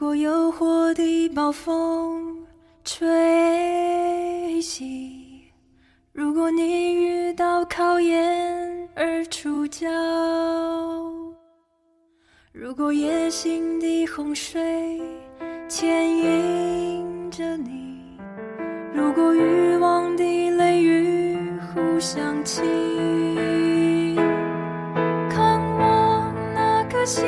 如果诱惑的暴风吹袭，如果你遇到考验而出脚，如果野心的洪水牵引着你，如果欲望的雷雨互相侵，看我那颗心，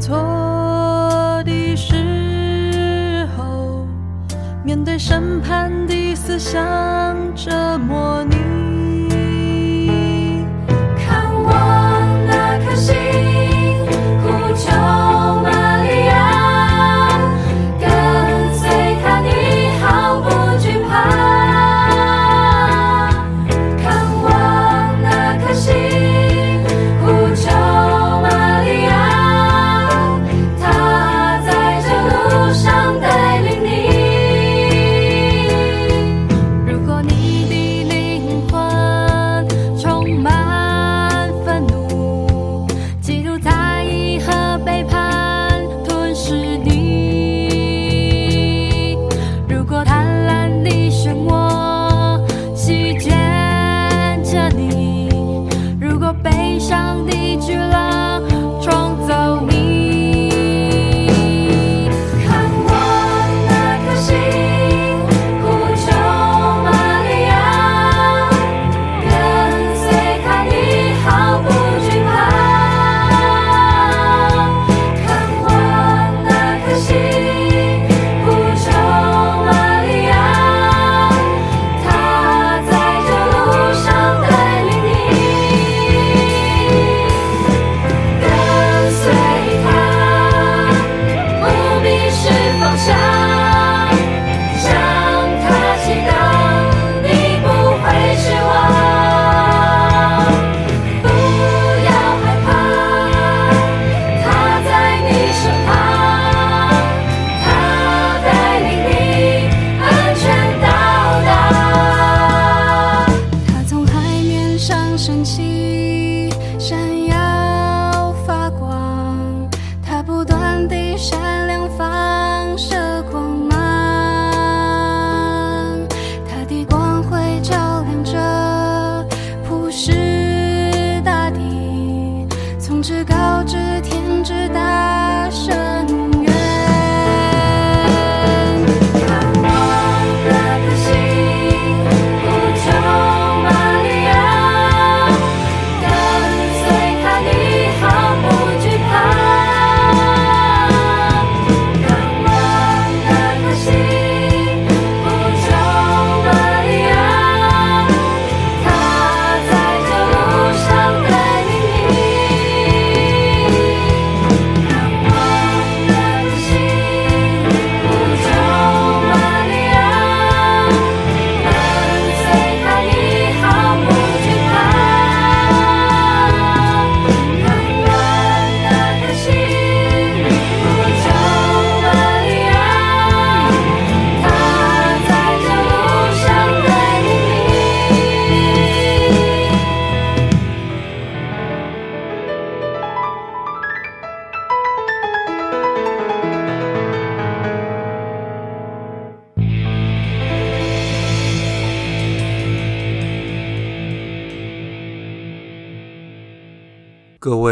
错的时候，面对审判的思想折磨你。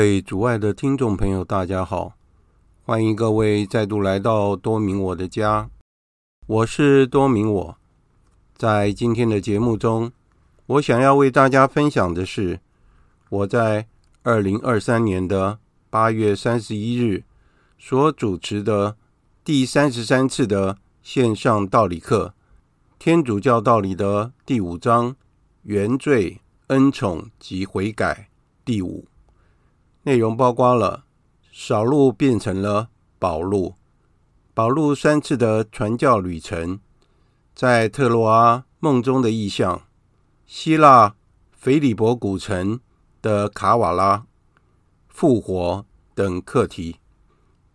位主爱的听众朋友，大家好，欢迎各位再度来到多明我的家。我是多明我，在今天的节目中，我想要为大家分享的是我在二零二三年的八月三十一日所主持的第三十三次的线上道理课——天主教道理的第五章“原罪恩宠及悔改第五，内容包括了扫路变成了保路，保路三次的传教旅程，在特罗阿梦中的意象，希腊腓利伯古城的卡瓦拉复活等课题。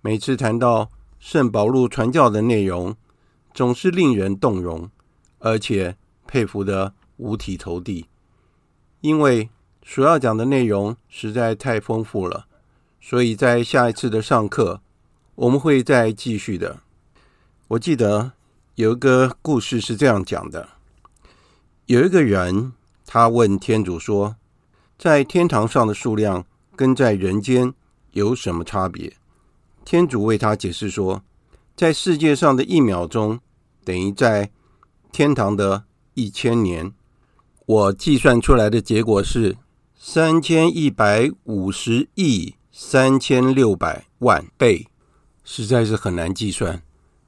每次谈到圣保禄传教的内容，总是令人动容，而且佩服得五体投地。因为所要讲的内容实在太丰富了，所以在下一次的上课，我们会再继续的。我记得有一个故事是这样讲的：有一个人，他问天主说，在天堂上的数量跟在人间有什么差别？天主为他解释说，在世界上的一秒钟等于在天堂的一千年。我计算出来的结果是三千一百五十亿三千六百万倍，实在是很难计算。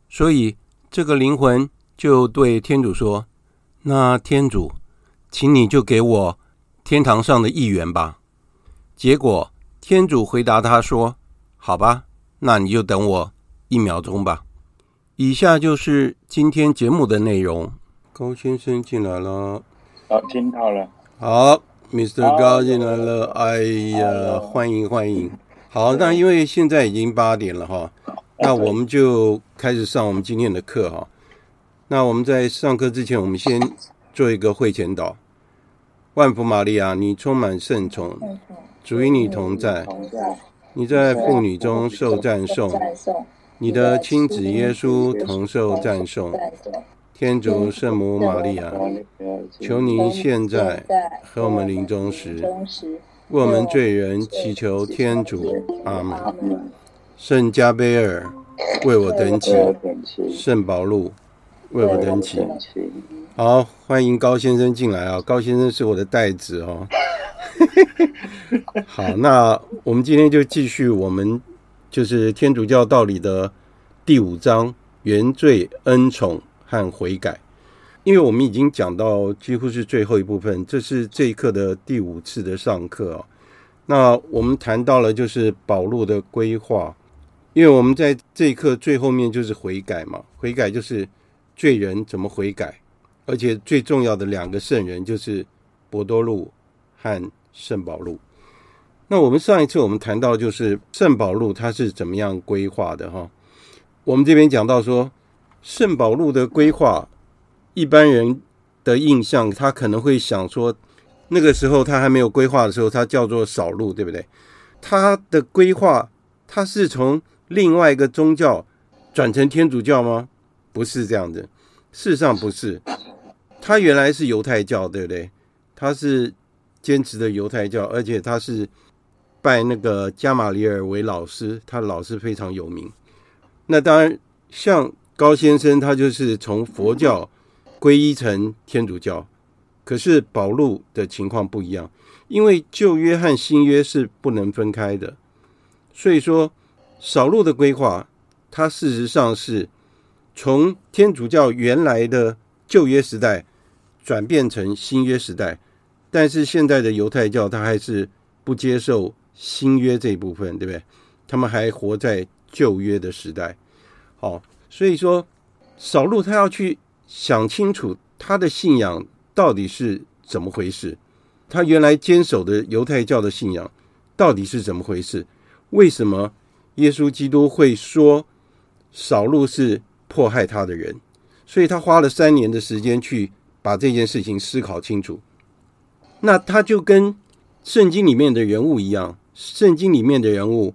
所以这个灵魂就对天主说：“那天主，请你就给我天堂上的一元吧。”结果天主回答他说：“好吧。”那你就等我一秒钟吧。以下就是今天节目的内容。高先生进来了，好，听到了。好，Mr. 高进来了。哎呀，欢迎欢迎。好，那因为现在已经八点了哈，那我们就开始上我们今天的课哈。那我们在上课之前，我们先做一个会前祷。万福玛利亚，你充满圣宠，主与你同在。你在妇女中受赞颂，你的亲子耶稣同受赞颂。天主圣母玛利亚，求您现在和我们临终时，为我们罪人祈求天主。阿门。圣加贝尔，为我等祈。圣保禄，为我等祈。好，欢迎高先生进来啊！高先生是我的代子哦。好，那我们今天就继续我们就是天主教道理的第五章原罪、恩宠和悔改。因为我们已经讲到几乎是最后一部分，这是这一课的第五次的上课啊。那我们谈到了就是保禄的规划，因为我们在这一课最后面就是悔改嘛，悔改就是罪人怎么悔改，而且最重要的两个圣人就是伯多禄和圣保禄。那我们上一次我们谈到就是圣保禄他是怎么样规划的哈？我们这边讲到说圣保禄的规划，一般人的印象他可能会想说，那个时候他还没有规划的时候，他叫做扫路，对不对？他的规划他是从另外一个宗教转成天主教吗？不是这样的，事实上不是，他原来是犹太教，对不对？他是。坚持的犹太教，而且他是拜那个加马里尔为老师，他老师非常有名。那当然，像高先生，他就是从佛教皈依成天主教。可是保禄的情况不一样，因为旧约和新约是不能分开的。所以说，扫路的规划，它事实上是从天主教原来的旧约时代转变成新约时代。但是现在的犹太教，他还是不接受新约这一部分，对不对？他们还活在旧约的时代。好，所以说扫路他要去想清楚他的信仰到底是怎么回事，他原来坚守的犹太教的信仰到底是怎么回事？为什么耶稣基督会说扫路是迫害他的人？所以他花了三年的时间去把这件事情思考清楚。那他就跟圣经里面的人物一样，圣经里面的人物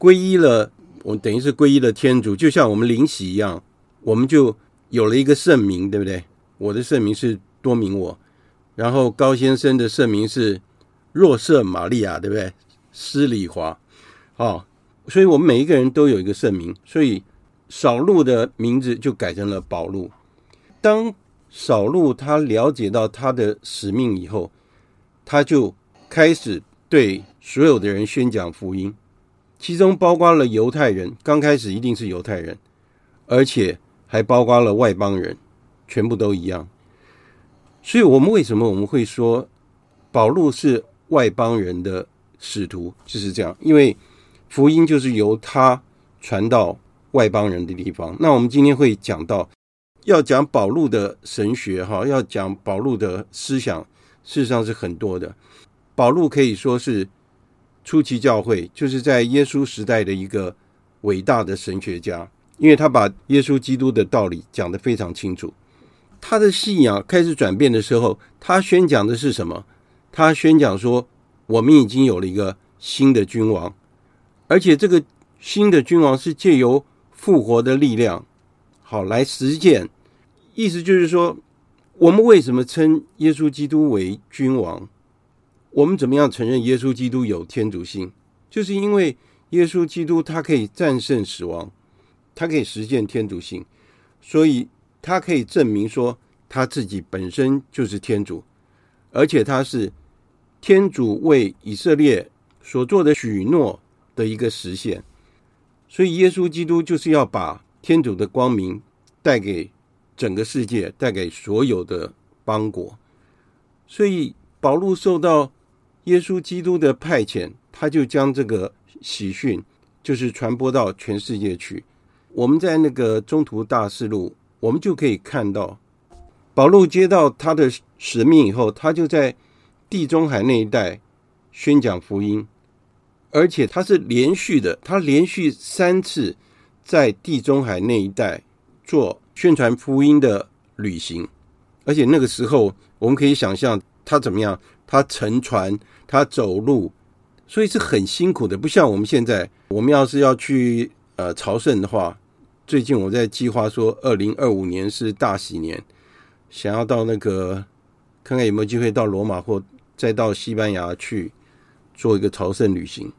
皈依了，我等于是皈依了天主，就像我们灵洗一样，我们就有了一个圣名，对不对？我的圣名是多明我，然后高先生的圣名是若瑟玛利亚，对不对？施礼华，哦，所以我们每一个人都有一个圣名，所以扫路的名字就改成了保路。当扫路他了解到他的使命以后，他就开始对所有的人宣讲福音，其中包括了犹太人，刚开始一定是犹太人，而且还包括了外邦人，全部都一样。所以，我们为什么我们会说保禄是外邦人的使徒，就是这样，因为福音就是由他传到外邦人的地方。那我们今天会讲到，要讲保禄的神学，哈，要讲保禄的思想，事实上是很多的。保禄可以说是初期教会，就是在耶稣时代的一个伟大的神学家，因为他把耶稣基督的道理讲得非常清楚。他的信仰开始转变的时候，他宣讲的是什么？他宣讲说，我们已经有了一个新的君王，而且这个新的君王是借由复活的力量，好来实践。意思就是说，我们为什么称耶稣基督为君王？我们怎么样承认耶稣基督有天主性？就是因为耶稣基督他可以战胜死亡，他可以实现天主性，所以。他可以证明说他自己本身就是天主，而且他是天主为以色列所做的许诺的一个实现。所以，耶稣基督就是要把天主的光明带给整个世界，带给所有的邦国。所以，保禄受到耶稣基督的派遣，他就将这个喜讯就是传播到全世界去。我们在那个中途大事录。我们就可以看到，保禄接到他的使命以后，他就在地中海那一带宣讲福音，而且他是连续的，他连续三次在地中海那一带做宣传福音的旅行，而且那个时候我们可以想象他怎么样，他乘船，他走路，所以是很辛苦的，不像我们现在，我们要是要去呃朝圣的话。最近我在计划说，二零二五年是大喜年，想要到那个看看有没有机会到罗马或再到西班牙去做一个朝圣旅行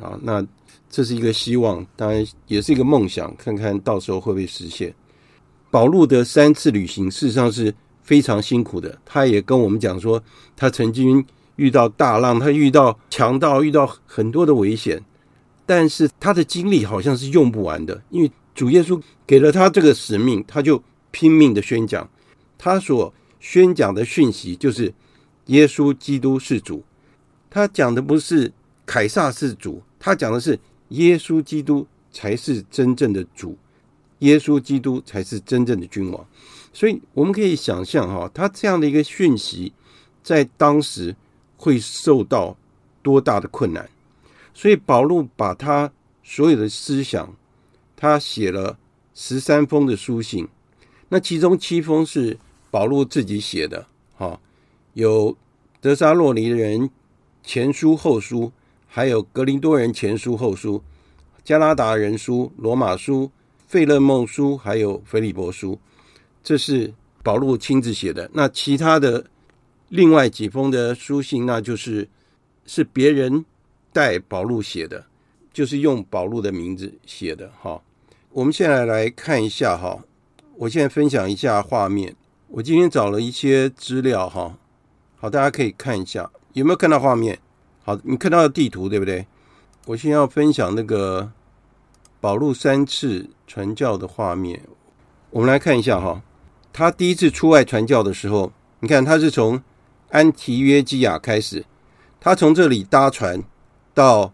啊。那这是一个希望，当然也是一个梦想，看看到时候会不会实现。保禄的三次旅行事实上是非常辛苦的，他也跟我们讲说，他曾经遇到大浪，他遇到强盗，遇到很多的危险，但是他的精力好像是用不完的，因为。主耶稣给了他这个使命，他就拼命的宣讲。他所宣讲的讯息就是耶稣基督是主。他讲的不是凯撒是主，他讲的是耶稣基督才是真正的主，耶稣基督才是真正的君王。所以我们可以想象哈，他这样的一个讯息在当时会受到多大的困难。所以保禄把他所有的思想。他写了十三封的书信，那其中七封是保禄自己写的，哈，有得撒洛尼人前书后书，还有格林多人前书后书，加拉达人书、罗马书、费勒孟书，还有腓立波书，这是保禄亲自写的。那其他的另外几封的书信，那就是是别人代保禄写的，就是用保禄的名字写的，哈。我们现在来看一下哈，我现在分享一下画面。我今天找了一些资料哈，好，大家可以看一下，有没有看到画面？好，你看到地图对不对？我先要分享那个保禄三次传教的画面。我们来看一下哈，他第一次出外传教的时候，你看他是从安提约基亚开始，他从这里搭船到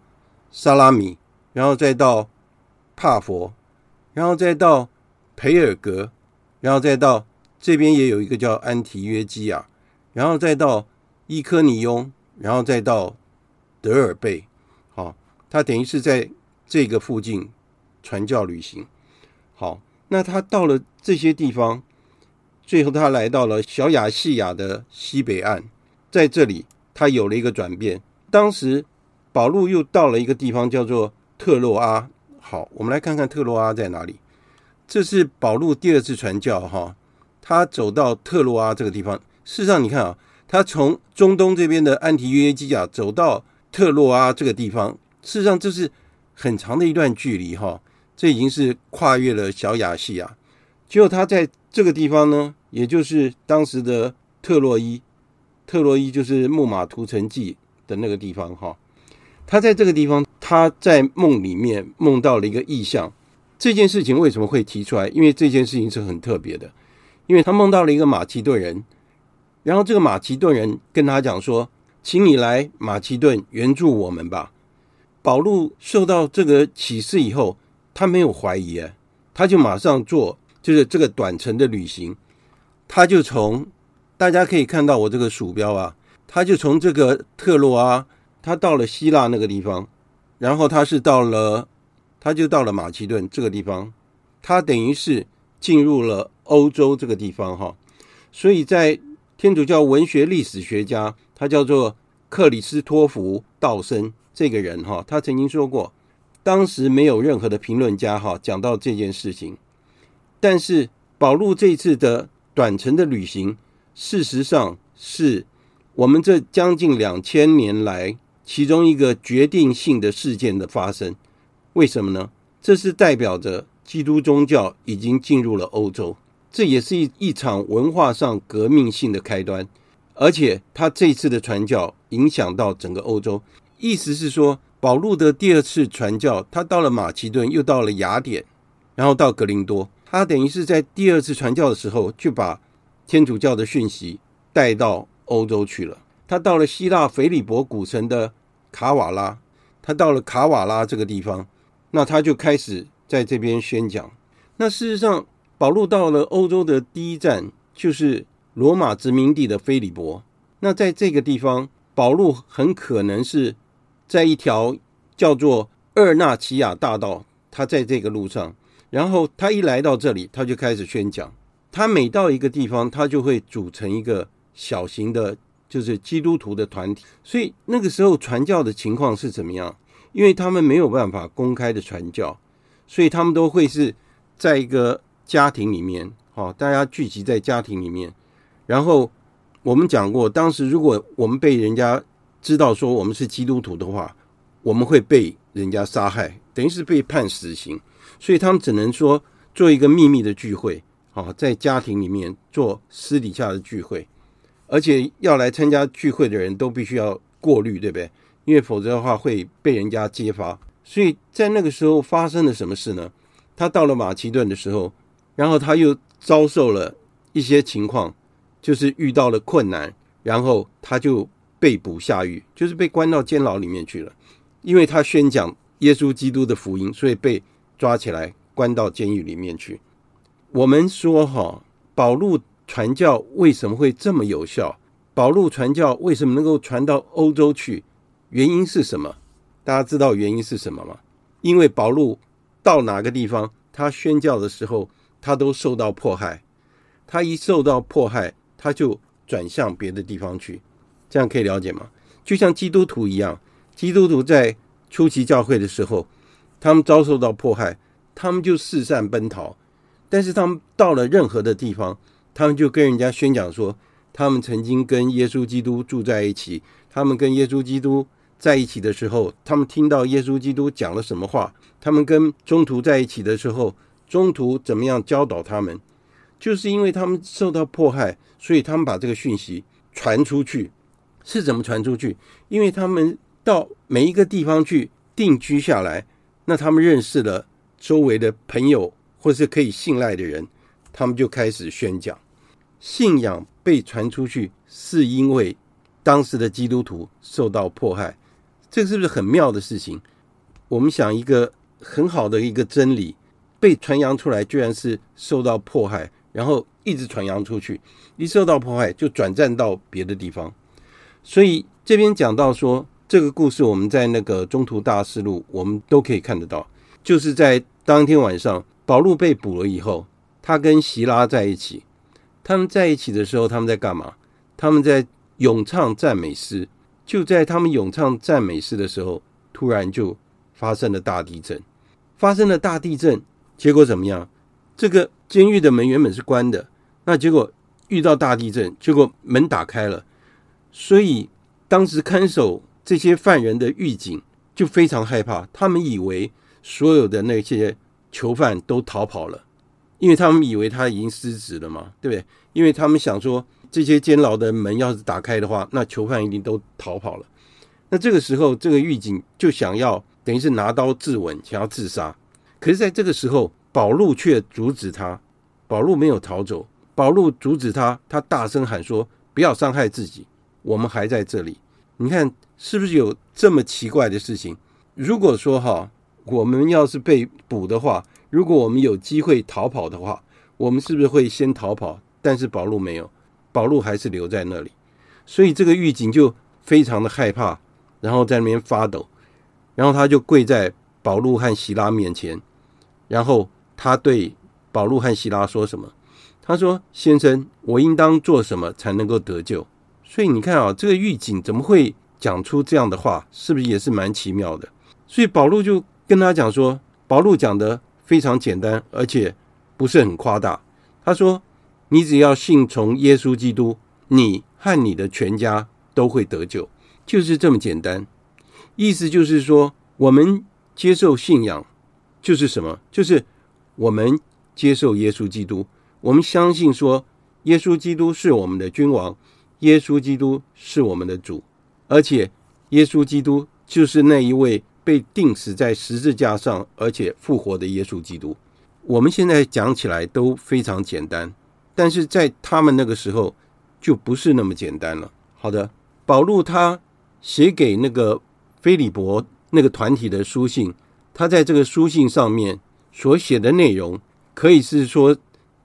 萨拉米，然后再到帕佛。然后再到培尔格，然后再到这边也有一个叫安提约基亚，然后再到伊科尼翁，然后再到德尔贝。好，他等于是在这个附近传教旅行。好，那他到了这些地方，最后他来到了小亚细亚的西北岸，在这里他有了一个转变。当时保禄又到了一个地方叫做特洛阿。好，我们来看看特洛阿在哪里。这是保禄第二次传教，哈，他走到特洛阿这个地方。事实上，你看啊，他从中东这边的安提约基亚走到特洛阿这个地方，事实上这是很长的一段距离，哈。这已经是跨越了小亚细亚。结果他在这个地方呢，也就是当时的特洛伊，特洛伊就是木马屠城记的那个地方，哈。他在这个地方。他在梦里面梦到了一个意象，这件事情为什么会提出来？因为这件事情是很特别的，因为他梦到了一个马其顿人，然后这个马其顿人跟他讲说：“请你来马其顿援助我们吧。”保禄受到这个启示以后，他没有怀疑，他就马上做，就是这个短程的旅行。他就从大家可以看到我这个鼠标啊，他就从这个特洛阿，他到了希腊那个地方，然后他是到了，他就到了马其顿这个地方，他等于是进入了欧洲这个地方哈。所以在天主教文学历史学家，他叫做克里斯托弗·道森。这个人哈，他曾经说过，当时没有任何的评论家哈讲到这件事情。但是保禄这次的短程的旅行，事实上是我们这将近两千年来其中一个决定性的事件的发生。为什么呢？这是代表着基督宗教已经进入了欧洲，这也是一一场文化上革命性的开端。而且他这次的传教影响到整个欧洲。意思是说，保禄的第二次传教，他到了马其顿，又到了雅典，然后到格林多。他等于是在第二次传教的时候，就把天主教的讯息带到欧洲去了。他到了希腊腓利伯古城的卡瓦拉，他到了卡瓦拉这个地方，那他就开始在这边宣讲。那事实上，保禄到了欧洲的第一站就是罗马殖民地的腓利伯。那在这个地方，保禄很可能是。在一条叫做厄纳齐亚大道，他在这个路上，然后他一来到这里，他就开始宣讲。他每到一个地方，他就会组成一个小型的，就是基督徒的团体。所以那个时候传教的情况是怎么样？因为他们没有办法公开的传教，所以他们都会是在一个家庭里面，好，大家聚集在家庭里面。然后我们讲过，当时如果我们被人家知道说我们是基督徒的话，我们会被人家杀害，等于是被判死刑，所以他们只能说做一个秘密的聚会，啊，在家庭里面做私底下的聚会，而且要来参加聚会的人都必须要过滤，对不对？因为否则的话会被人家揭发。所以在那个时候发生了什么事呢？他到了马其顿的时候，然后他又遭受了一些情况，就是遇到了困难，然后他就。被捕下狱，就是被关到监牢里面去了，因为他宣讲耶稣基督的福音，所以被抓起来关到监狱里面去。我们说哈，保禄传教为什么会这么有效？保禄传教为什么能够传到欧洲去？原因是什么？大家知道原因是什么吗？因为保禄到哪个地方，他宣教的时候，他都受到迫害。他一受到迫害，他就转向别的地方去。这样可以了解吗？就像基督徒一样，基督徒在初期教会的时候，他们遭受到迫害，他们就四散奔逃。但是他们到了任何的地方，他们就跟人家宣讲说，他们曾经跟耶稣基督住在一起。他们跟耶稣基督在一起的时候，他们听到耶稣基督讲了什么话。他们跟中途在一起的时候，中途怎么样教导他们？就是因为他们受到迫害，所以他们把这个讯息传出去。是怎么传出去？因为他们到每一个地方去定居下来，那他们认识了周围的朋友或是可以信赖的人，他们就开始宣讲。信仰被传出去，是因为当时的基督徒受到迫害。这是不是很妙的事情？我们想一个很好的一个真理被传扬出来，居然是受到迫害，然后一直传扬出去，一受到迫害就转战到别的地方。所以这边讲到说，这个故事我们在那个《中途大事录》，我们都可以看得到。就是在当天晚上，保禄被捕了以后，他跟席拉在一起。他们在一起的时候，他们在干嘛？他们在咏唱赞美诗。就在他们咏唱赞美诗的时候，突然就发生了大地震。发生了大地震，结果怎么样？这个监狱的门原本是关的，那结果遇到大地震，结果门打开了。所以，当时看守这些犯人的狱警就非常害怕，他们以为所有的那些囚犯都逃跑了，因为他们以为他已经失职了嘛，对不对？因为他们想说，这些监牢的门要是打开的话，那囚犯一定都逃跑了。那这个时候，这个狱警就想要等于是拿刀自刎，想要自杀。可是，在这个时候，保路却阻止他。保路没有逃走，保路阻止他，他大声喊说：“不要伤害自己。”我们还在这里，你看是不是有这么奇怪的事情？如果说哈，我们要是被捕的话，如果我们有机会逃跑的话，我们是不是会先逃跑？但是保路没有，保路还是留在那里，所以这个狱警就非常的害怕，然后在那边发抖，然后他就跪在保路和希拉面前，然后他对保路和希拉说什么？他说：“先生，我应当做什么才能够得救？”所以你看啊，这个狱警怎么会讲出这样的话？是不是也是蛮奇妙的？所以保禄就跟他讲说，保禄讲的非常简单，而且不是很夸大。他说：“你只要信从耶稣基督，你和你的全家都会得救，就是这么简单。意思就是说，我们接受信仰就是什么？就是我们接受耶稣基督。”我们相信说，耶稣基督是我们的君王，耶稣基督是我们的主，而且耶稣基督就是那一位被钉死在十字架上而且复活的耶稣基督。我们现在讲起来都非常简单，但是在他们那个时候就不是那么简单了。好的，保禄他写给那个腓利伯那个团体的书信，他在这个书信上面所写的内容，可以是说。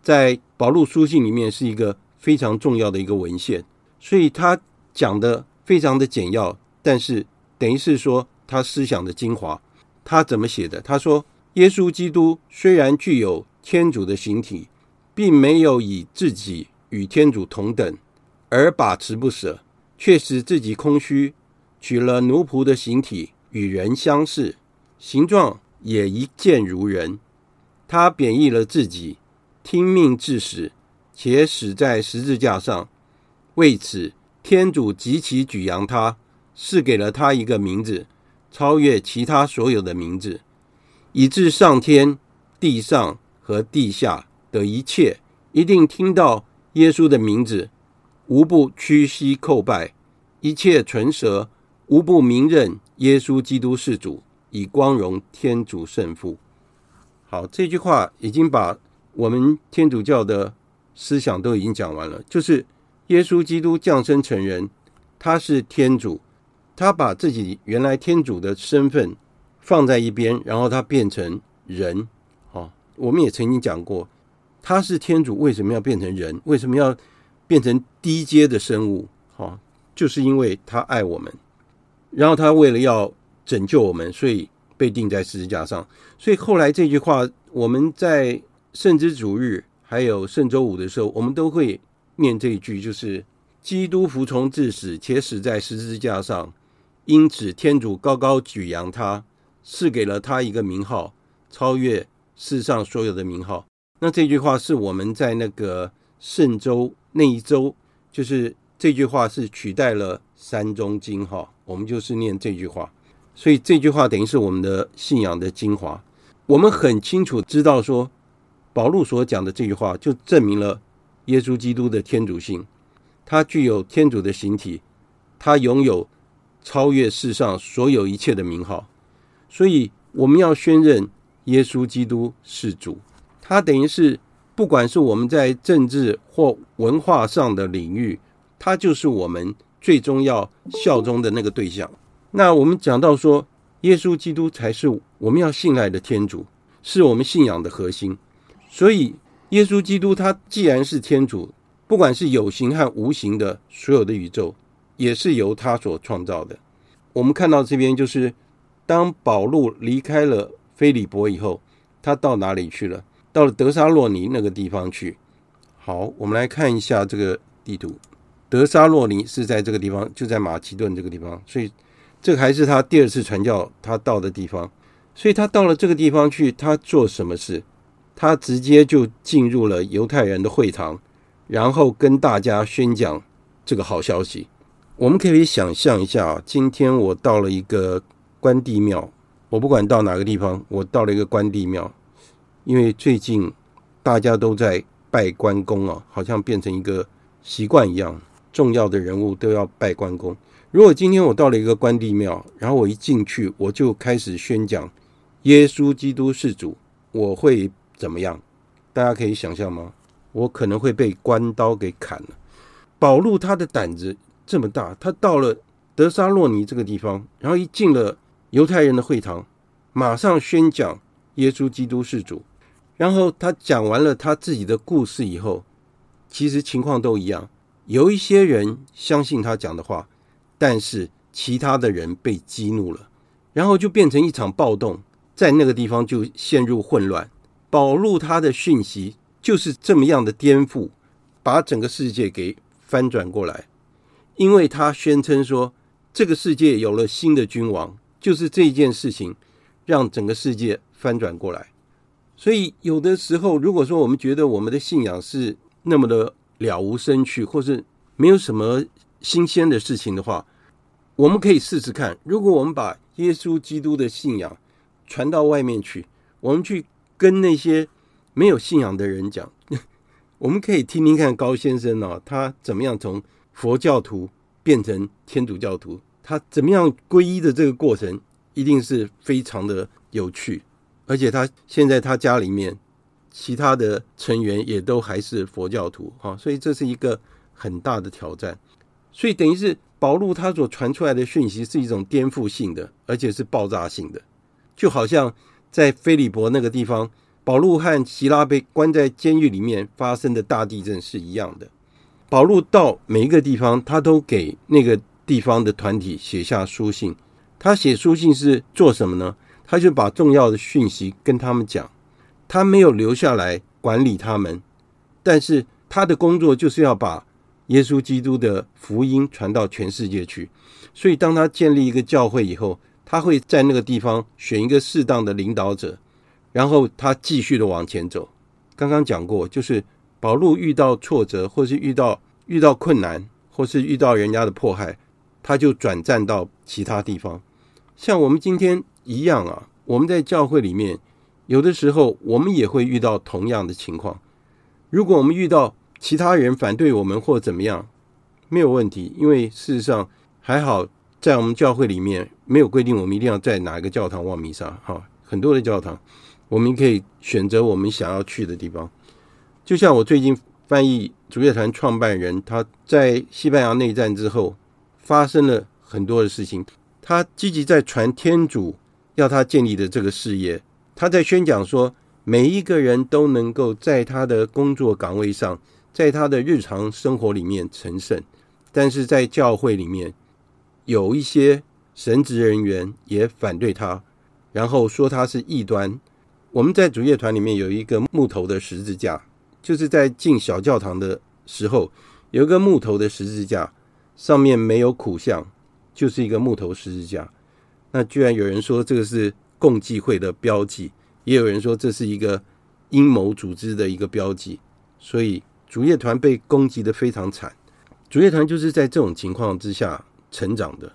在保禄书信里面是一个非常重要的一个文献，所以他讲的非常的简要，但是等于是说他思想的精华。他怎么写的？他说：“耶稣基督虽然具有天主的形体，并没有以自己与天主同等而把持不舍，却使自己空虚，取了奴仆的形体，与人相似，形状也一见如人。他贬抑了自己。”听命至死，且死在十字架上。为此，天主极其举扬他，赐给了他一个名字，超越其他所有的名字，以致上天、地上和地下的一切，一定听到耶稣的名字，无不屈膝叩拜；一切唇舌，无不明认耶稣基督是主，以光荣天主圣父。好，这句话已经把。我们天主教的思想都已经讲完了，就是耶稣基督降生成人，他是天主，他把自己原来天主的身份放在一边，然后他变成人。哦，我们也曾经讲过，他是天主，为什么要变成人？为什么要变成低阶的生物？哦，就是因为他爱我们，然后他为了要拯救我们，所以被钉在十字架上。所以后来这句话，我们在。圣之主日还有圣周五的时候，我们都会念这一句，就是“基督服从至死，且死在十字架上，因此天主高高举扬他，赐给了他一个名号，超越世上所有的名号。”那这句话是我们在那个圣周那一周，就是这句话是取代了三中经哈，我们就是念这句话，所以这句话等于是我们的信仰的精华。我们很清楚知道说。保禄所讲的这句话，就证明了耶稣基督的天主性。他具有天主的形体，他拥有超越世上所有一切的名号。所以，我们要宣认耶稣基督是主。他等于是，不管是我们在政治或文化上的领域，他就是我们最终要效忠的那个对象。那我们讲到说，耶稣基督才是我们要信赖的天主，是我们信仰的核心。所以，耶稣基督他既然是天主，不管是有形和无形的所有的宇宙，也是由他所创造的。我们看到这边就是，当保禄离开了菲利伯以后，他到哪里去了？到了德沙洛尼那个地方去。好，我们来看一下这个地图。德沙洛尼是在这个地方，就在马其顿这个地方，所以这还是他第二次传教他到的地方。所以他到了这个地方去，他做什么事？他直接就进入了犹太人的会堂，然后跟大家宣讲这个好消息。我们可以想象一下，今天我到了一个关帝庙，我不管到哪个地方，我到了一个关帝庙，因为最近大家都在拜关公啊，好像变成一个习惯一样，重要的人物都要拜关公。如果今天我到了一个关帝庙，然后我一进去，我就开始宣讲耶稣基督是主，我会。怎么样？大家可以想象吗？我可能会被关刀给砍了。保禄他的胆子这么大，他到了德沙洛尼这个地方，然后一进了犹太人的会堂，马上宣讲耶稣基督是主。然后他讲完了他自己的故事以后，其实情况都一样，有一些人相信他讲的话，但是其他的人被激怒了，然后就变成一场暴动，在那个地方就陷入混乱。保禄他的讯息就是这么样的颠覆，把整个世界给翻转过来，因为他宣称说这个世界有了新的君王，就是这件事情让整个世界翻转过来。所以有的时候，如果说我们觉得我们的信仰是那么的了无生趣，或是没有什么新鲜的事情的话，我们可以试试看，如果我们把耶稣基督的信仰传到外面去，我们去。跟那些没有信仰的人讲，我们可以听听看高先生哦，他怎么样从佛教徒变成天主教徒，他怎么样皈依的这个过程，一定是非常的有趣。而且他现在他家里面其他的成员也都还是佛教徒啊，所以这是一个很大的挑战。所以等于是保禄他所传出来的讯息是一种颠覆性的，而且是爆炸性的，就好像。在菲利伯那个地方，保禄和希拉被关在监狱里面发生的大地震是一样的。保禄到每一个地方，他都给那个地方的团体写下书信。他写书信是做什么呢？他就把重要的讯息跟他们讲。他没有留下来管理他们，但是他的工作就是要把耶稣基督的福音传到全世界去。所以，当他建立一个教会以后，他会在那个地方选一个适当的领导者，然后他继续的往前走。刚刚讲过，就是保禄遇到挫折，或是遇到遇到困难，或是遇到人家的迫害，他就转战到其他地方。像我们今天一样啊，我们在教会里面，有的时候我们也会遇到同样的情况。如果我们遇到其他人反对我们或怎么样，没有问题，因为事实上还好。在我们教会里面，没有规定我们一定要在哪一个教堂望弥撒。哈，很多的教堂，我们可以选择我们想要去的地方。就像我最近翻译主乐团创办人，他在西班牙内战之后发生了很多的事情，他积极在传天主要他建立的这个事业。他在宣讲说，每一个人都能够在他的工作岗位上，在他的日常生活里面成圣，但是在教会里面。有一些神职人员也反对他，然后说他是异端。我们在主业团里面有一个木头的十字架，就是在进小教堂的时候，有一个木头的十字架，上面没有苦相，就是一个木头十字架。那居然有人说这个是共济会的标记，也有人说这是一个阴谋组织的一个标记。所以主业团被攻击得非常惨。主业团就是在这种情况之下。成长的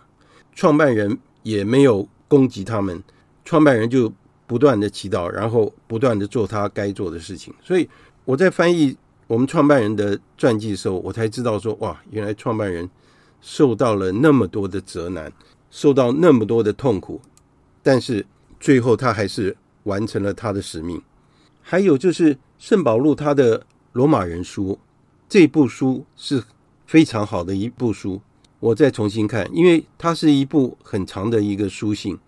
创办人也没有攻击他们，创办人就不断的祈祷，然后不断的做他该做的事情。所以我在翻译我们创办人的传记的时候，我才知道说，哇，原来创办人受到了那么多的责难，受到那么多的痛苦，但是最后他还是完成了他的使命。还有就是圣保禄他的罗马人书，这部书是非常好的一部书。我再重新看，因为它是一部很长的一个书信，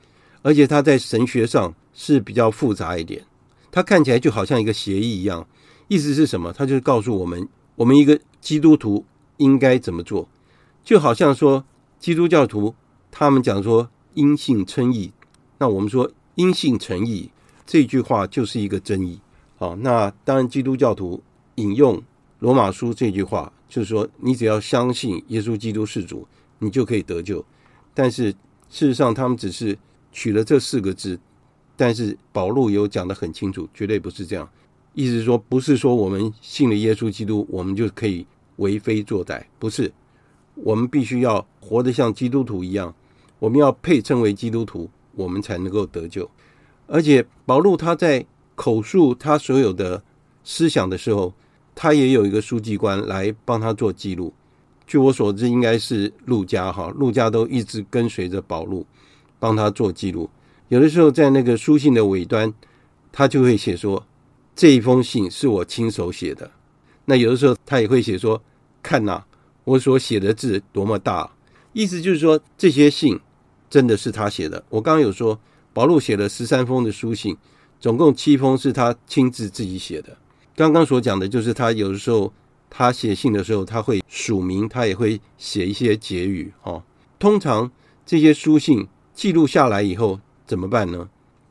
而且它在神学上是比较复杂一点。它看起来就好像一个协议一样，意思是什么？它就是告诉我们，我们一个基督徒应该怎么做。就好像说基督教徒他们讲说因信称义，那我们说因信称义这句话就是一个争议。好，那当然基督教徒引用罗马书这句话。就是说，你只要相信耶稣基督是主，你就可以得救。但是事实上，他们只是取了这四个字。但是保禄有讲得很清楚，绝对不是这样。意思是说，不是说我们信了耶稣基督，我们就可以为非作歹。不是，我们必须要活得像基督徒一样，我们要配称为基督徒，我们才能够得救。而且保禄他在口述他所有的思想的时候。他也有一个书记官来帮他做记录，据我所知，应该是路家哈，路家都一直跟随着保禄，帮他做记录。有的时候在那个书信的尾端，他就会写说，这一封信是我亲手写的。那有的时候他也会写说，看呐，我所写的字多么大，意思就是说，这些信真的是他写的。我刚刚有说，保禄写了十三封的书信，总共七封是他亲自自己写的。刚刚所讲的就是他有的时候他写信的时候，他会署名，他也会写一些结语。哦，通常这些书信记录下来以后怎么办呢？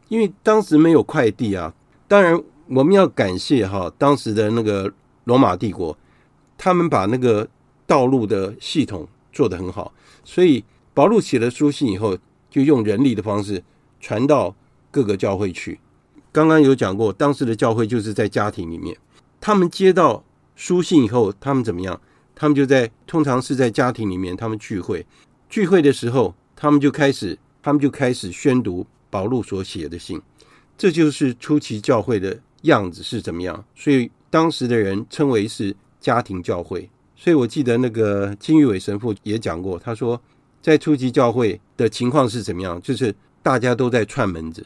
因为当时没有快递啊。当然，我们要感谢哈当时的那个罗马帝国，他们把那个道路的系统做得很好，所以保禄写了书信以后，就用人力的方式传到各个教会去。刚刚有讲过，当时的教会就是在家庭里面，他们接到书信以后，他们怎么样？他们就在通常是在家庭里面，他们聚会，聚会的时候，他们就开始，他们就开始宣读保禄所写的信。这就是初期教会的样子是怎么样，所以当时的人称为是家庭教会。所以我记得那个金玉伟神父也讲过，他说在初期教会的情况是怎么样，就是大家都在串门子。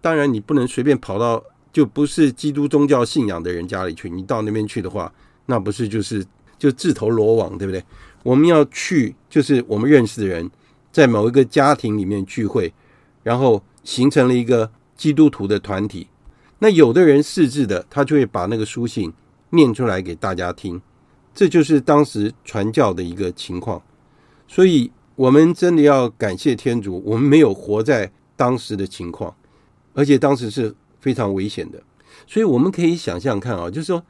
当然你不能随便跑到就不是基督宗教信仰的人家里去，你到那边去的话，那不是就是就自投罗网，对不对？我们要去就是我们认识的人在某一个家庭里面聚会，然后形成了一个。基督徒的团体，那有的人识字的，他就会把那个书信念出来给大家听，这就是当时传教的一个情况。所以，我们真的要感谢天主，我们没有活在当时的情况，而且当时是非常危险的。所以，我们可以想象看啊，就是说，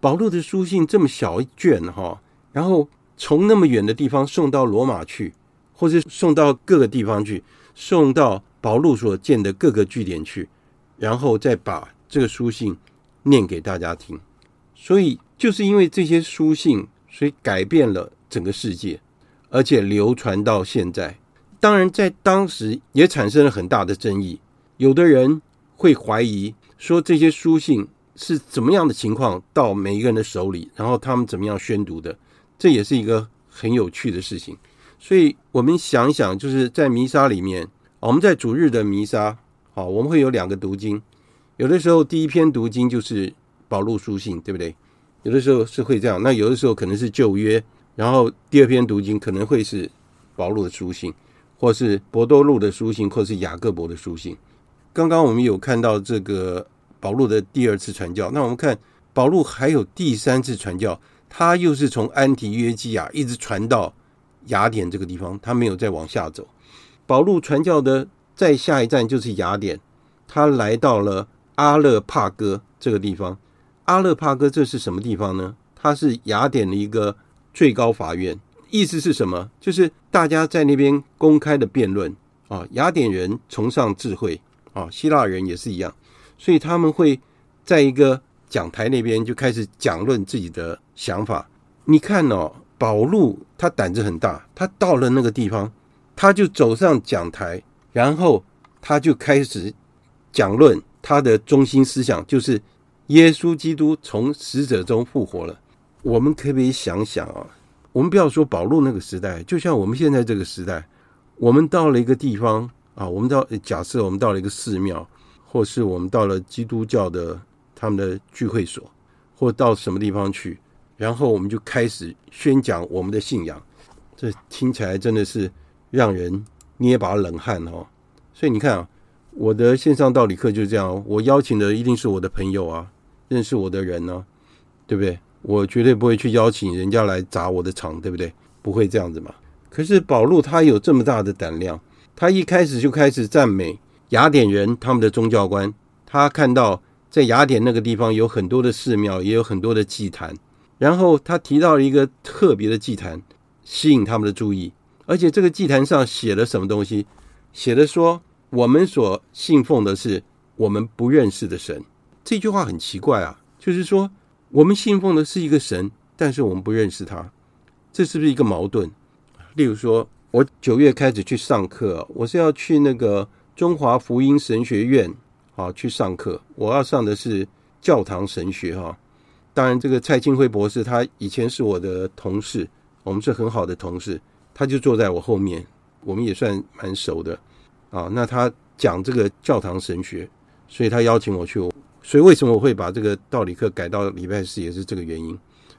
保禄的书信这么小一卷哈，然后从那么远的地方送到罗马去，或者送到各个地方去，送到。保禄所建的各个据点去，然后再把这个书信念给大家听。所以就是因为这些书信，所以改变了整个世界，而且流传到现在。当然，在当时也产生了很大的争议。有的人会怀疑说，这些书信是怎么样的情况到每一个人的手里，然后他们怎么样宣读的，这也是一个很有趣的事情。所以我们想一想，就是在弥撒里面。我们在主日的弥撒，好，我们会有两个读经。有的时候第一篇读经就是保禄书信，对不对？有的时候是会这样。那有的时候可能是旧约，然后第二篇读经可能会是保禄的书信，或是伯多禄的书信，或是雅各伯的书信。刚刚我们有看到这个保禄的第二次传教，那我们看保禄还有第三次传教，他又是从安提约基亚一直传到雅典这个地方，他没有再往下走。保禄传教的再下一站就是雅典，他来到了阿勒帕哥这个地方。阿勒帕哥这是什么地方呢？它是雅典的一个最高法院。意思是什么？就是大家在那边公开的辩论啊。雅典人崇尚智慧啊，希腊人也是一样，所以他们会在一个讲台那边就开始讲论自己的想法。你看哦，保禄他胆子很大，他到了那个地方。他就走上讲台，然后他就开始讲论他的中心思想，就是耶稣基督从死者中复活了。我们可不可以想想啊？我们不要说保禄那个时代，就像我们现在这个时代，我们到了一个地方啊，我们到假设我们到了一个寺庙，或是我们到了基督教的他们的聚会所，或到什么地方去，然后我们就开始宣讲我们的信仰，这听起来真的是。让人捏把冷汗哦，所以你看啊，我的线上道理课就是这样，我邀请的一定是我的朋友啊，认识我的人呢，对不对？我绝对不会去邀请人家来砸我的场，对不对？不会这样子嘛。可是保禄他有这么大的胆量，他一开始就开始赞美雅典人他们的宗教观，他看到在雅典那个地方有很多的寺庙，也有很多的祭坛，然后他提到了一个特别的祭坛，吸引他们的注意。而且这个祭坛上写了什么东西？写的说我们所信奉的是我们不认识的神。这句话很奇怪啊，就是说我们信奉的是一个神，但是我们不认识他，这是不是一个矛盾？例如说，我九月开始去上课，我是要去那个中华福音神学院啊去上课，我要上的是教堂神学哈。当然，这个蔡清辉博士他以前是我的同事，我们是很好的同事。他就坐在我后面，我们也算蛮熟的啊。那他讲这个教堂神学，所以他邀请我去。所以为什么我会把这个道理课改到礼拜四，也是这个原因。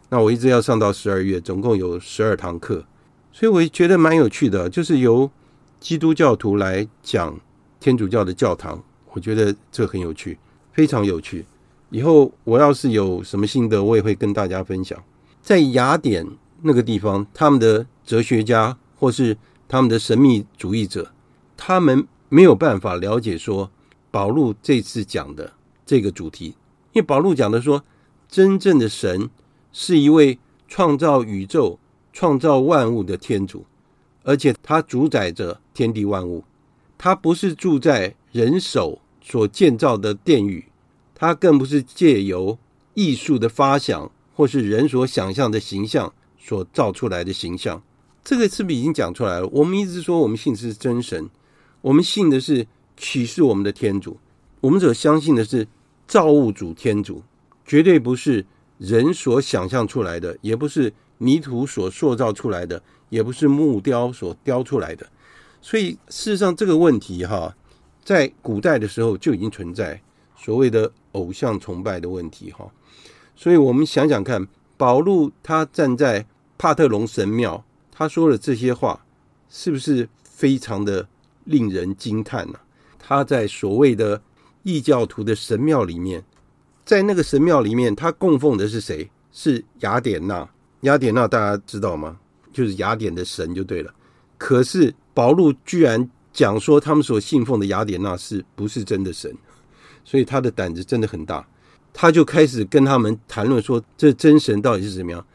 那我一直要上到十二月，总共有十二堂课。所以我觉得蛮有趣的，就是由基督教徒来讲天主教的教堂，我觉得这很有趣，非常有趣。以后我要是有什么心得，我也会跟大家分享。在雅典那个地方，他们的哲学家或是他们的神秘主义者，他们没有办法了解说保禄这次讲的这个主题，因为保禄讲的说，真正的神是一位创造宇宙、创造万物的天主，而且他主宰着天地万物。他不是住在人手所建造的殿宇，他更不是借由艺术的发想或是人所想象的形象所造出来的形象。这个是不是已经讲出来了？我们一直说我们信的是真神，我们信的是启示我们的天主，我们所相信的是造物主天主，绝对不是人所想象出来的，也不是。泥土所塑造出来的，也不是木雕所雕出来的，所以事实上这个问题哈，在古代的时候就已经存在所谓的偶像崇拜的问题哈。所以我们想想看，保禄他站在帕特农神庙，他说的这些话，是不是非常的令人惊叹呢？他在所谓的异教徒的神庙里面，在那个神庙里面，他供奉的是谁？是雅典娜。雅典娜大家知道吗？就是雅典的神就对了。可是保禄居然讲说他们所信奉的雅典娜是不是真的神？所以他的胆子真的很大。他就开始跟他们谈论说，这真神到底是怎么样？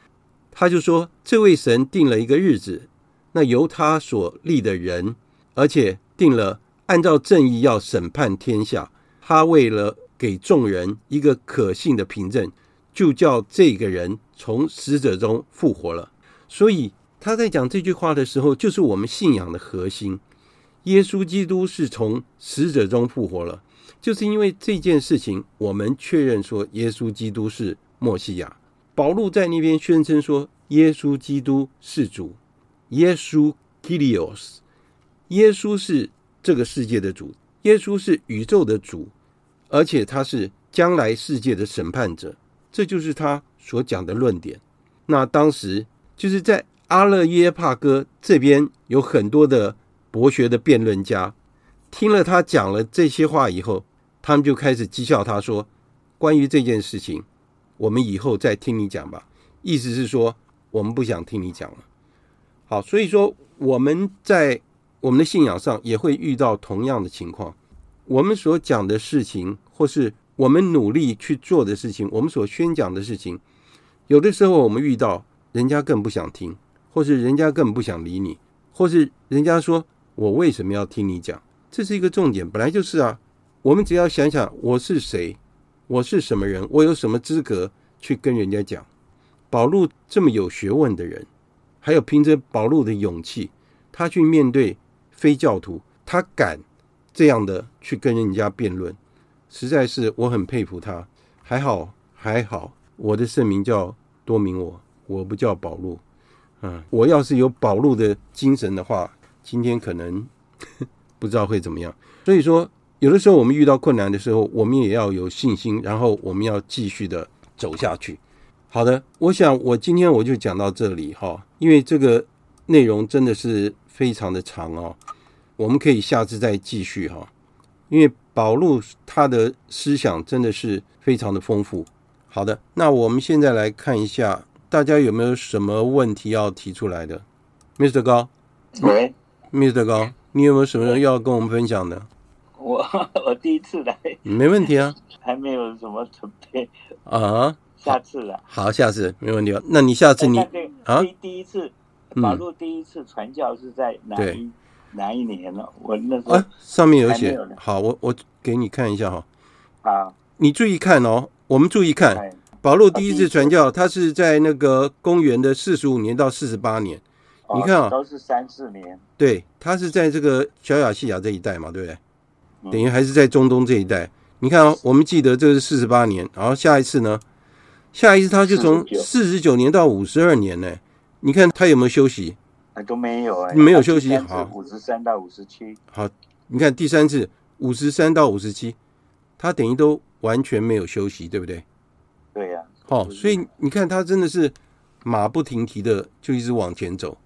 他就说，这位神定了一个日子，那由他所立的人，而且定了按照正义要审判天下。他为了给众人一个可信的凭证。就叫这个人从死者中复活了，所以他在讲这句话的时候，就是我们信仰的核心。耶稣基督是从死者中复活了，就是因为这件事情，我们确认说耶稣基督是默西亚。保禄在那边宣称说，耶稣基督是主，耶稣 Kyrios，耶稣是这个世界的主，耶稣是宇宙的主，而且他是将来世界的审判者。这就是他所讲的论点。那当时就是在阿勒耶帕哥这边有很多的博学的辩论家，听了他讲了这些话以后，他们就开始讥笑他说：“关于这件事情，我们以后再听你讲吧。”意思是说，我们不想听你讲了。好，所以说我们在我们的信仰上也会遇到同样的情况。我们所讲的事情，或是我们努力去做的事情，我们所宣讲的事情，有的时候我们遇到人家更不想听，或是人家更不想理你，或是人家说我为什么要听你讲？这是一个重点，本来就是啊。我们只要想想我是谁，我是什么人，我有什么资格去跟人家讲？保路这么有学问的人，还有凭着保路的勇气，他去面对非教徒，他敢这样的去跟人家辩论。实在是我很佩服他，还好还好，我的圣名叫多明我，我不叫保禄。嗯，我要是有保禄的精神的话，今天可能 不知道会怎么样。所以说，有的时候我们遇到困难的时候，我们也要有信心，然后我们要继续的走下去。好的，我想我今天我就讲到这里哈，因为这个内容真的是非常的长哦，我们可以下次再继续哈，因为。保禄他的思想真的是非常的丰富。好的，那我们现在来看一下，大家有没有什么问题要提出来的？Mr. 高，喂，Mr. 高，你有没有什么要跟我们分享的？我 我第一次来，没问题啊，还没有什么准备啊，下次了，好，下次没问题啊。那你下次你啊，第第一次，马路第一次传教是在哪一？哪一年呢？我那时候啊，上面有写。好，我我给你看一下哈。好，你注意看哦。我们注意看，保罗第一次传教，他是在那个公元的四十五年到四十八年。你看啊，都是三四年。对，他是在这个小亚细亚这一带嘛，对不对？等于还是在中东这一带。你看啊，我们记得这是四十八年，然后下一次呢？下一次他就从四十九年到五十二年呢。你看他有没有休息？都没有哎，没有休息好。五十三到五十七，好，你看第三次五十三到五十七，他等于都完全没有休息，对不对？对呀。好，所以你看他真的是马不停蹄的就一直往前走，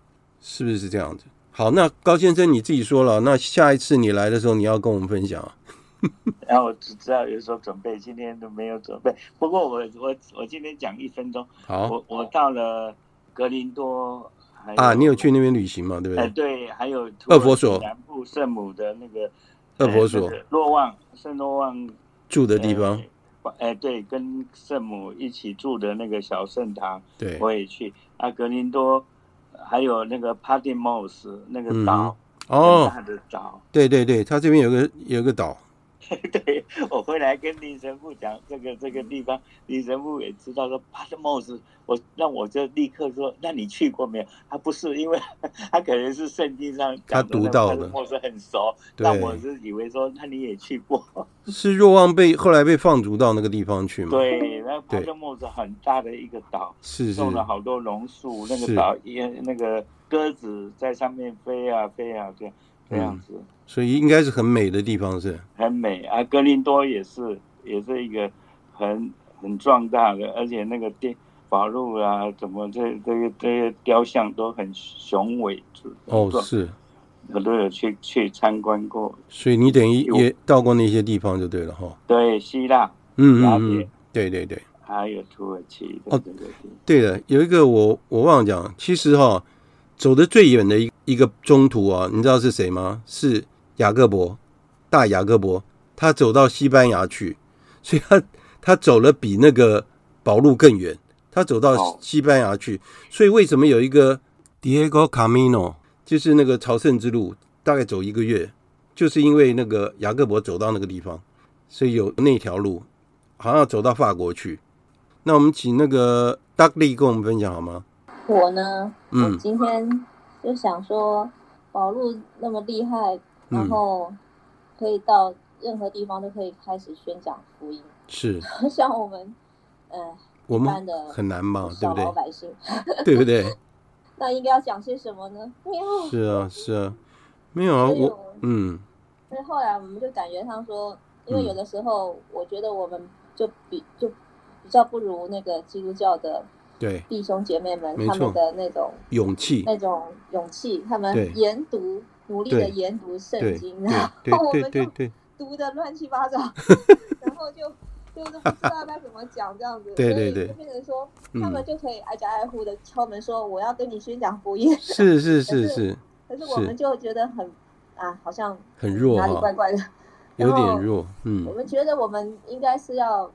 是不是这样子？好，那高先生你自己说了，那下一次你来的时候，你要跟我们分享。然后我只知道有时候准备，今天都没有准备。不过我我我今天讲一分钟。好，我我到了格林多，啊，你有去那边旅行吗？对不对？哎，对，还有二佛所南部圣母的那个二佛所，洛旺圣若望住的地方。哎，对，跟圣母一起住的那个小圣堂，对，我也去。啊，格林多还有那个帕蒂莫斯那个岛，哦，大的岛，对对对，它这边有个有个岛。对，我回来跟林神父讲这个这个地方，林神父也知道说帕特莫斯，我那我就立刻说，那你去过没有？他不是，因为 他可能是圣经上他读到的，帕特莫斯很熟，但我是以为说，那你也去过？是若望被后来被放逐到那个地方去吗？对，那帕特莫斯很大的一个岛，是种了好多榕树，那个岛也那个鸽子在上面飞啊飞啊这样这样子。嗯所以应该是很美的地方，是很美啊。格林多也是，也是一个很很壮大的，而且那个电法路啊，怎么这这个这些雕像都很雄伟。哦，是，我都有去去参观过。所以你等于也到过那些地方就对了哈。对，希腊，嗯嗯嗯，对对对，还有土耳其。哦，对的，有一个我我忘了讲，其实哈，走的最远的一一个中途啊，你知道是谁吗？是。雅各伯，大雅各伯，他走到西班牙去，所以他他走了比那个保路更远，他走到西班牙去，所以为什么有一个 Diego Camino，就是那个朝圣之路，大概走一个月，就是因为那个雅各伯走到那个地方，所以有那条路，好像要走到法国去。那我们请那个 Dudley 跟我们分享好吗？我呢，嗯，我今天就想说保路那么厉害。然后可以到任何地方都可以开始宣讲福音，是 像我们，呃，我们的很难嘛，对不对？老百姓，对不对？那应该要讲些什么呢？没有，是啊，是啊，没有啊，我嗯。所以后来我们就感觉上说，因为有的时候我觉得我们就比就比较不如那个基督教的对。弟兄姐妹们他们的那种勇气，那种勇气，他们研读。努力的研读圣经，然后我们就读的乱七八糟，然后就就是不知道该怎么讲这样子，对对对，就变成说他们就可以挨家挨户的敲门说我要跟你宣讲福音，是是是是，可是我们就觉得很啊，好像很弱，哪里怪怪的，有点弱，嗯，我们觉得我们应该是要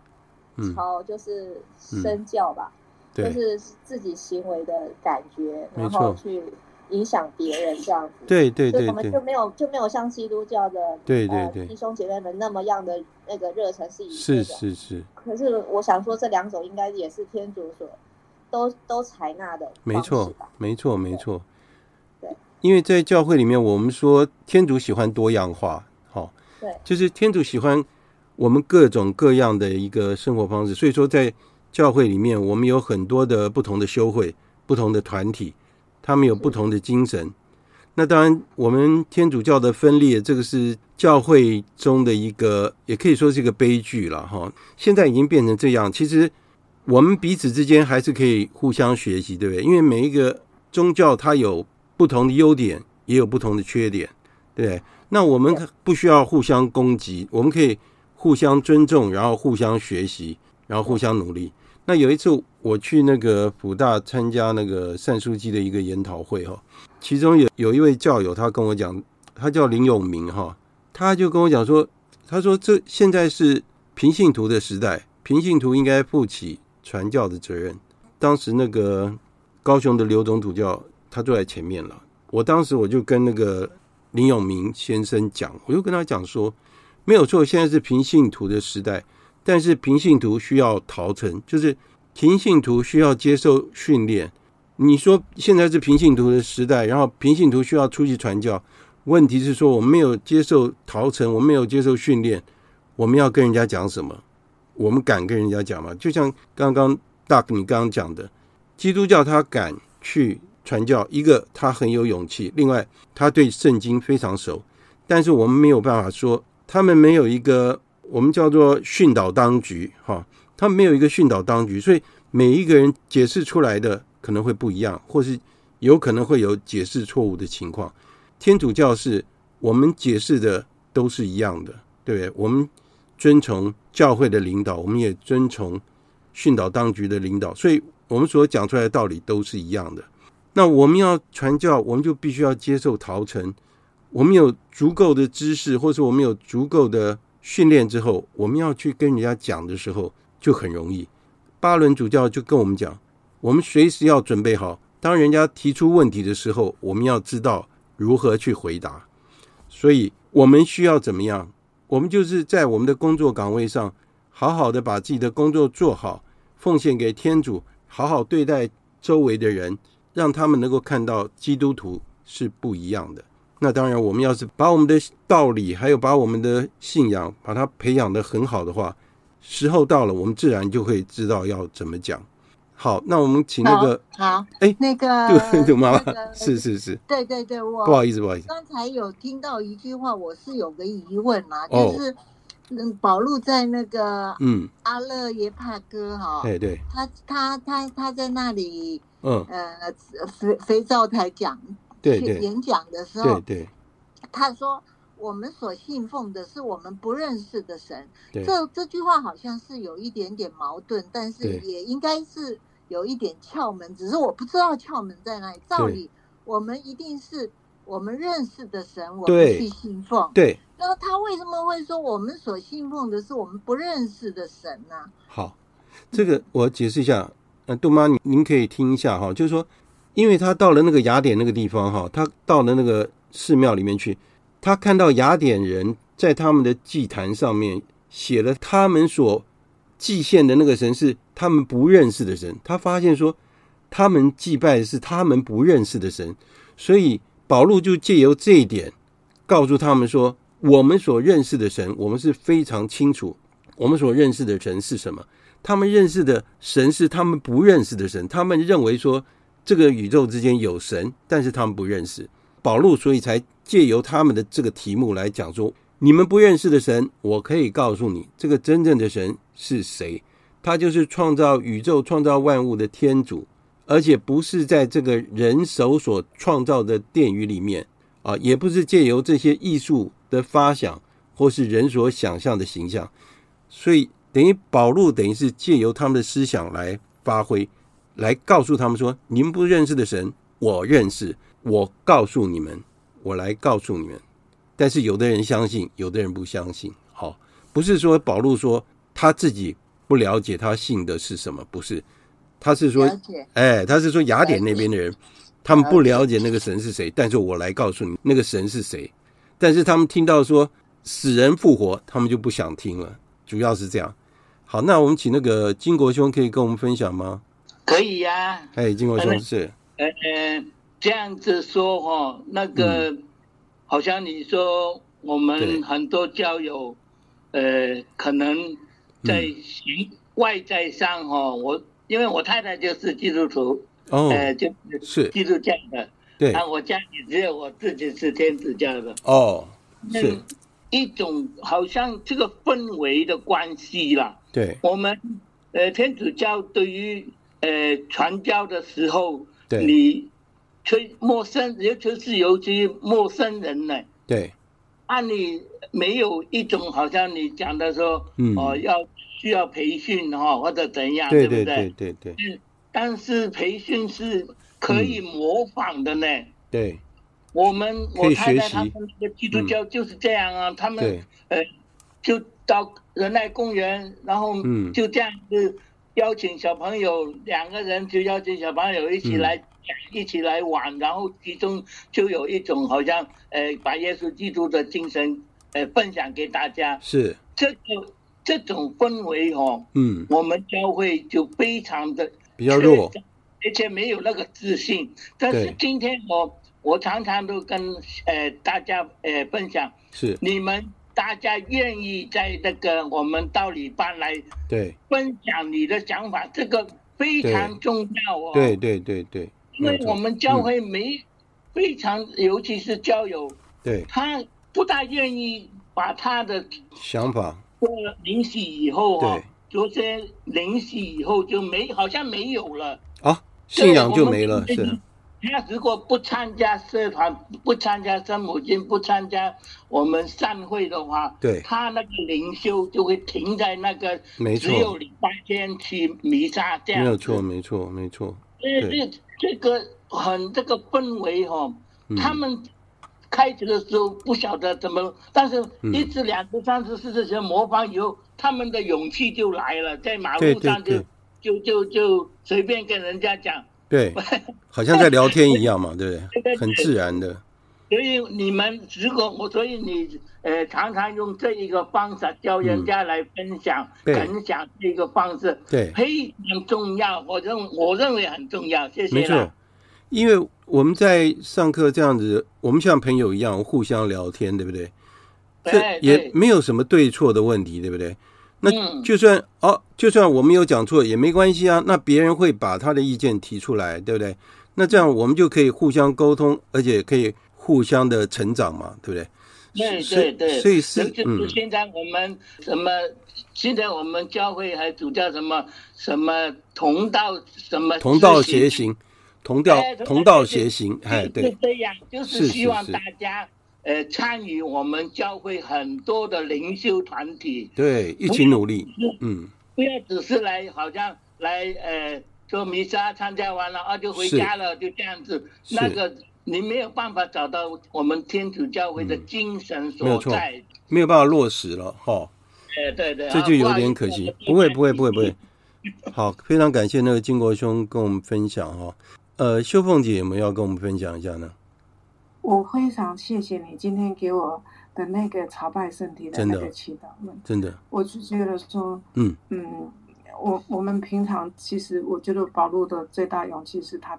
朝就是身教吧，就是自己行为的感觉，然后去。影响别人这样子，对对对，所以我们就没有就没有像基督教的对对对弟兄姐妹们那么样的那个热忱是一致的，是是是。可是我想说，这两种应该也是天主所都都采纳的，没错没错没错。对，因为在教会里面，我们说天主喜欢多样化，好，对，就是天主喜欢我们各种各样的一个生活方式。所以说，在教会里面，我们有很多的不同的修会、不同的团体。他们有不同的精神，那当然，我们天主教的分裂，这个是教会中的一个，也可以说是一个悲剧了哈。现在已经变成这样，其实我们彼此之间还是可以互相学习，对不对？因为每一个宗教它有不同的优点，也有不同的缺点，对不对？那我们不需要互相攻击，我们可以互相尊重，然后互相学习，然后互相努力。那有一次我去那个辅大参加那个单枢机的一个研讨会哈，其中有有一位教友，他跟我讲，他叫林永明哈，他就跟我讲说，他说这现在是平信徒的时代，平信徒应该负起传教的责任。当时那个高雄的刘总主教他坐在前面了，我当时我就跟那个林永明先生讲，我就跟他讲说，没有错，现在是平信徒的时代。但是平信徒需要陶成，就是平信徒需要接受训练。你说现在是平信徒的时代，然后平信徒需要出去传教，问题是说我们没有接受陶成，我们没有接受训练，我们要跟人家讲什么？我们敢跟人家讲吗？就像刚刚大哥你刚刚讲的，基督教他敢去传教，一个他很有勇气，另外他对圣经非常熟，但是我们没有办法说他们没有一个。我们叫做训导当局，哈，他没有一个训导当局，所以每一个人解释出来的可能会不一样，或是有可能会有解释错误的情况。天主教是我们解释的都是一样的，对不对？我们遵从教会的领导，我们也遵从训导当局的领导，所以我们所讲出来的道理都是一样的。那我们要传教，我们就必须要接受陶成。我们有足够的知识，或是我们有足够的训练之后，我们要去跟人家讲的时候就很容易。巴伦主教就跟我们讲，我们随时要准备好，当人家提出问题的时候，我们要知道如何去回答。所以，我们需要怎么样？我们就是在我们的工作岗位上，好好的把自己的工作做好，奉献给天主，好好对待周围的人，让他们能够看到基督徒是不一样的。那当然，我们要是把我们的道理，还有把我们的信仰，把它培养得很好的话，时候到了，我们自然就会知道要怎么讲。好，那我们请那个好，哎，那个 对对妈妈，是是是，对对对，我不好意思不好意思，刚才有听到一句话，我是有个疑问啊，就是嗯，保禄在那个嗯。阿勒耶帕哥哈，对对，他他他他在那里嗯。呃肥肥皂台讲。去演讲的时候，对对，他说：“我们所信奉的是我们不认识的神。”这这句话好像是有一点点矛盾，但是也应该是有一点窍门，只是我不知道窍门在哪里。照理，我们一定是我们认识的神，我们去信奉。对，那他为什么会说我们所信奉的是我们不认识的神呢？好，这个我解释一下。呃，杜妈，您您可以听一下哈，就是说。因为他到了那个雅典那个地方，哈，他到了那个寺庙里面去，他看到雅典人在他们的祭坛上面写了他们所祭献的那个神是他们不认识的神，他发现说他们祭拜的是他们不认识的神，所以保禄就借由这一点告诉他们说，我们所认识的神，我们是非常清楚，我们所认识的神是什么，他们认识的神是他们不认识的神，他们认为说。这个宇宙之间有神，但是他们不认识保禄，所以才借由他们的这个题目来讲说：你们不认识的神，我可以告诉你，这个真正的神是谁？他就是创造宇宙、创造万物的天主，而且不是在这个人手所创造的殿宇里面啊，也不是借由这些艺术的发想或是人所想象的形象。所以等于保禄等于是借由他们的思想来发挥。来告诉他们说：“你们不认识的神，我认识。我告诉你们，我来告诉你们。但是有的人相信，有的人不相信。好，不是说保禄说他自己不了解他信的是什么，不是，他是说，哎，他是说雅典那边的人，他们不了解那个神是谁。但是我来告诉你，那个神是谁。但是他们听到说死人复活，他们就不想听了。主要是这样。好，那我们请那个金国兄可以跟我们分享吗？”可以呀、啊，哎，金国兄是，呃，这样子说哈，那个、嗯、好像你说我们很多教友，呃，可能在行外在上哈，我因为我太太就是基督徒，哦，呃，就是。基督教的，对，啊，我家里只有我自己是天主教的，哦，是。一种好像这个氛围的关系啦，对，我们呃天主教对于。呃，传教的时候，对你吹陌生，尤其是尤其陌生人呢，对，按你没有一种好像你讲的说，嗯，哦，要需要培训哈，或者怎样，对对不对？对对对。嗯，但是培训是可以模仿的呢。嗯、对，我们我太太他们那个基督教就是这样啊，嗯、他们呃就到仁爱公园，然后就这样子。嗯邀请小朋友两个人，就邀请小朋友一起来，嗯、一起来玩，然后其中就有一种好像呃，把耶稣基督的精神呃分享给大家。是这个这种氛围哦，嗯，我们教会就非常的比较弱，而且没有那个自信。但是今天我我常常都跟呃大家呃分享，是你们。大家愿意在那个我们道理班来对。分享你的想法，这个非常重要哦。对对对对，因为我们教会没非常，尤其是教友，对，他不大愿意把他的想法。做了灵洗以后啊，昨天灵洗以后就没，好像没有了。啊，信仰就没了，是。他如果不参加社团，不参加圣母经，不参加我们善会的话，对，他那个灵修就会停在那个，没错，只有礼拜天去弥撒这样。没有错，没错，没错。这这个很这个氛围哈、哦嗯，他们开始的时候不晓得怎么，但是一次、两次、三次、四次学模仿以后、嗯，他们的勇气就来了，在马路上就。就就就随便跟人家讲，对，好像在聊天一样嘛，对不对？很自然的。所以你们如果我，所以你呃常常用这一个方式教人家来分享、嗯、分享这个方式，对，非常重要。我认我认为很重要。谢谢。没错，因为我们在上课这样子，我们像朋友一样互相聊天，对不对？对，这也没有什么对错的问题，对不对？那就算哦，就算我们有讲错也没关系啊。那别人会把他的意见提出来，对不对？那这样我们就可以互相沟通，而且可以互相的成长嘛，对不对？对对对。所以是嗯，现在我们什么？现在我们教会还主叫什么？什么同道什么？同道协行，同道同道协行，哎，对，是这样，就是希望大家。呃，参与我们教会很多的灵修团体，对，一起努力，嗯，不要只是来，好像来，呃，做弥撒参加完了啊，就回家了，就这样子，那个你没有办法找到我们天主教会的精神所在，嗯、没有，没有办法落实了，哈、哦，呃，对对，这就有点可惜，不会不会不会不会，好，非常感谢那个金国兄跟我们分享哈、哦，呃，秀凤姐有没有要跟我们分享一下呢？我非常谢谢你今天给我的那个朝拜圣体的那个祈祷文，真的，我就觉得说，嗯嗯，我我们平常其实我觉得保罗的最大勇气是他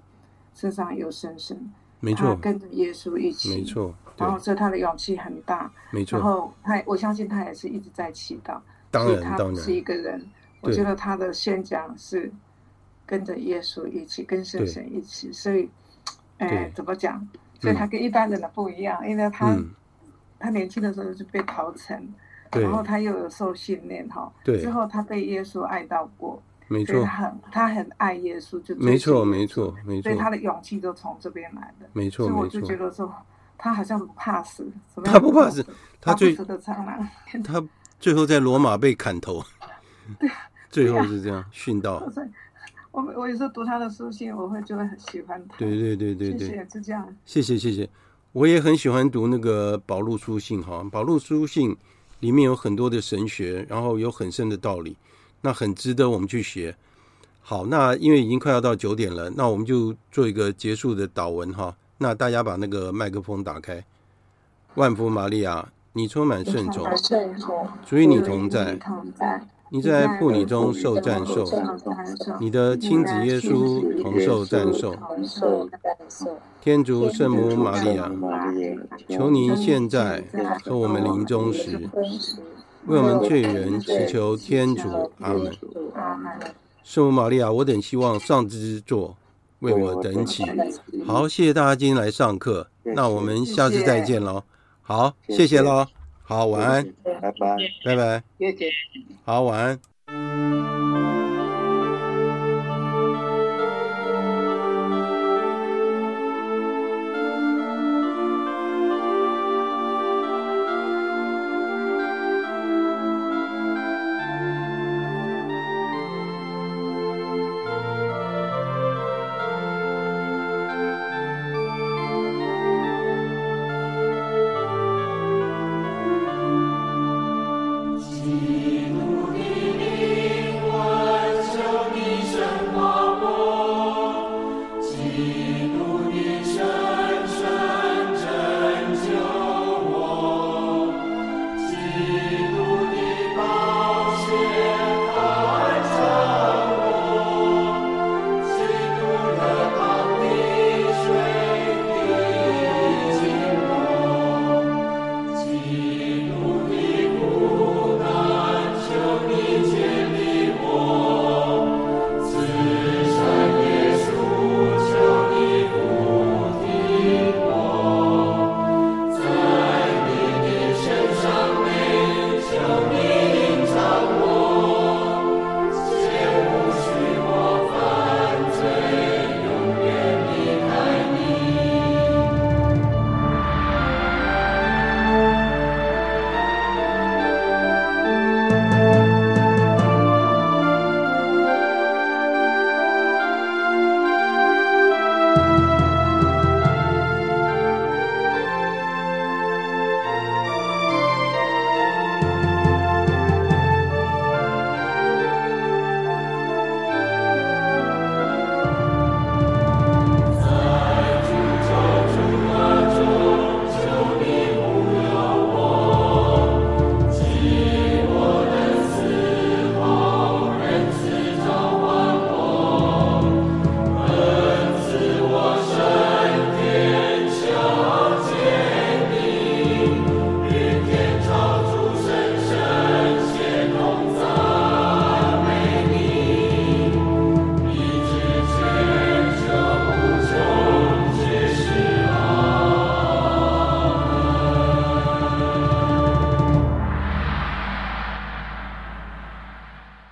身上有圣神，没错，他跟着耶稣一起，没错，然后所以他的勇气很大，没错，然后他我相信他也是一直在祈祷，当然他是一个人，我觉得他的宣讲是跟着耶稣一起，跟圣神一起，所以，哎，怎么讲？所以他跟一般人的不一样，嗯、因为他、嗯、他年轻的时候就被陶成，然后他又有受训练哈，之后他被耶稣爱到过，没错，他很他很爱耶稣，就没错没错没错，所以他的勇气都从这边来的，没错，所以我就觉得说他好像不怕死，他不怕死，他最他，的他最后在罗马被砍头，对，最后是这样殉道。我我有时候读他的书信，我会就会很喜欢他。对对对对对，谢谢，是这样。谢谢谢谢，我也很喜欢读那个保路书信哈。保路书信里面有很多的神学，然后有很深的道理，那很值得我们去学。好，那因为已经快要到九点了，那我们就做一个结束的祷文哈。那大家把那个麦克风打开。万福玛利亚，你充满圣宠，主与你同在。你在妇女中受赞受，你的亲子耶稣同受赞受。天主圣母玛利亚，求您现在和我们临终时，为我们罪人祈求天主。阿门。圣母玛利亚，我等希望上之座为我等起。好，谢谢大家今天来上课，那我们下次再见喽。好，谢谢喽。好，晚安，拜拜，拜拜，谢谢，好，晚安。